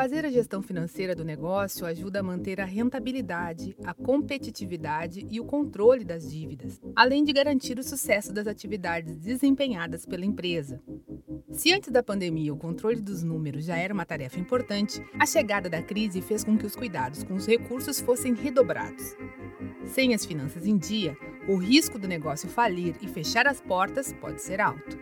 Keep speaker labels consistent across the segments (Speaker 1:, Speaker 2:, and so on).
Speaker 1: Fazer a gestão financeira do negócio ajuda a manter a rentabilidade, a competitividade e o controle das dívidas, além de garantir o sucesso das atividades desempenhadas pela empresa. Se antes da pandemia o controle dos números já era uma tarefa importante, a chegada da crise fez com que os cuidados com os recursos fossem redobrados. Sem as finanças em dia, o risco do negócio falir e fechar as portas pode ser alto.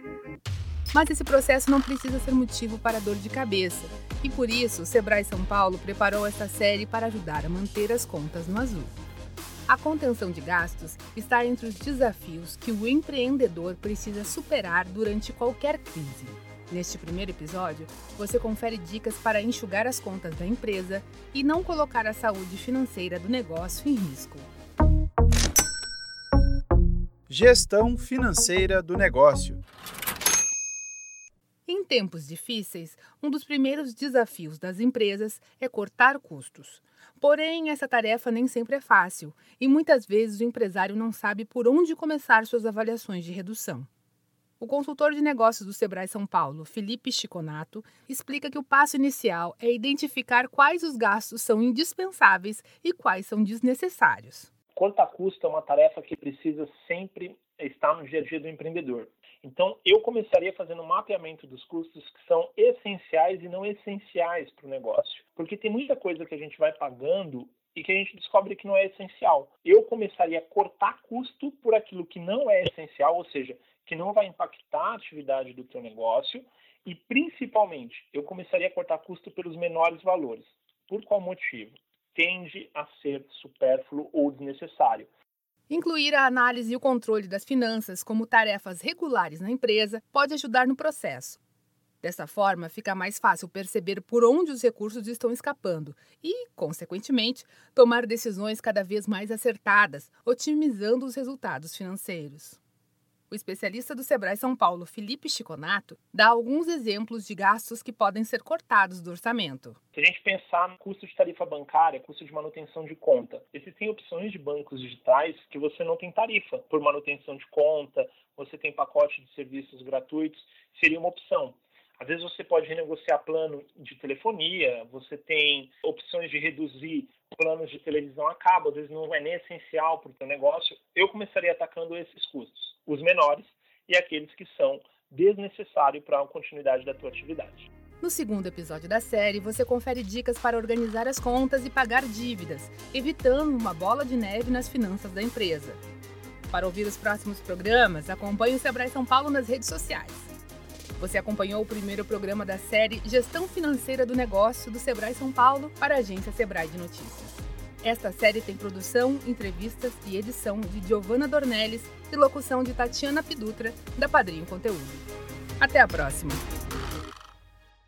Speaker 1: Mas esse processo não precisa ser motivo para dor de cabeça, e por isso o Sebrae São Paulo preparou essa série para ajudar a manter as contas no azul. A contenção de gastos está entre os desafios que o empreendedor precisa superar durante qualquer crise. Neste primeiro episódio, você confere dicas para enxugar as contas da empresa e não colocar a saúde financeira do negócio em risco.
Speaker 2: Gestão financeira do negócio.
Speaker 1: Em tempos difíceis, um dos primeiros desafios das empresas é cortar custos. Porém, essa tarefa nem sempre é fácil e muitas vezes o empresário não sabe por onde começar suas avaliações de redução. O consultor de negócios do Sebrae São Paulo, Felipe Chiconato, explica que o passo inicial é identificar quais os gastos são indispensáveis e quais são desnecessários.
Speaker 3: Quanto a custo é uma tarefa que precisa sempre estar no dia a dia do empreendedor. Então, eu começaria fazendo um mapeamento dos custos que são essenciais e não essenciais para o negócio. Porque tem muita coisa que a gente vai pagando e que a gente descobre que não é essencial. Eu começaria a cortar custo por aquilo que não é essencial, ou seja, que não vai impactar a atividade do teu negócio, e principalmente, eu começaria a cortar custo pelos menores valores. Por qual motivo? Tende a ser supérfluo ou desnecessário.
Speaker 1: Incluir a análise e o controle das finanças como tarefas regulares na empresa pode ajudar no processo. Dessa forma, fica mais fácil perceber por onde os recursos estão escapando e, consequentemente, tomar decisões cada vez mais acertadas, otimizando os resultados financeiros. O especialista do Sebrae São Paulo, Felipe Chiconato, dá alguns exemplos de gastos que podem ser cortados do orçamento.
Speaker 3: Se a gente pensar no custo de tarifa bancária, custo de manutenção de conta, existem opções de bancos digitais que você não tem tarifa por manutenção de conta, você tem pacote de serviços gratuitos, seria uma opção. Às vezes você pode renegociar plano de telefonia, você tem opções de reduzir planos de televisão a cabo, às vezes não é nem essencial para o seu negócio. Eu começaria atacando esses custos os menores e aqueles que são desnecessários para a continuidade da tua atividade.
Speaker 1: No segundo episódio da série, você confere dicas para organizar as contas e pagar dívidas, evitando uma bola de neve nas finanças da empresa. Para ouvir os próximos programas, acompanhe o Sebrae São Paulo nas redes sociais. Você acompanhou o primeiro programa da série Gestão Financeira do Negócio do Sebrae São Paulo para a agência Sebrae de Notícias. Esta série tem produção, entrevistas e edição de Giovanna Dornelles e locução de Tatiana Pidutra, da Padrinho Conteúdo. Até a próxima!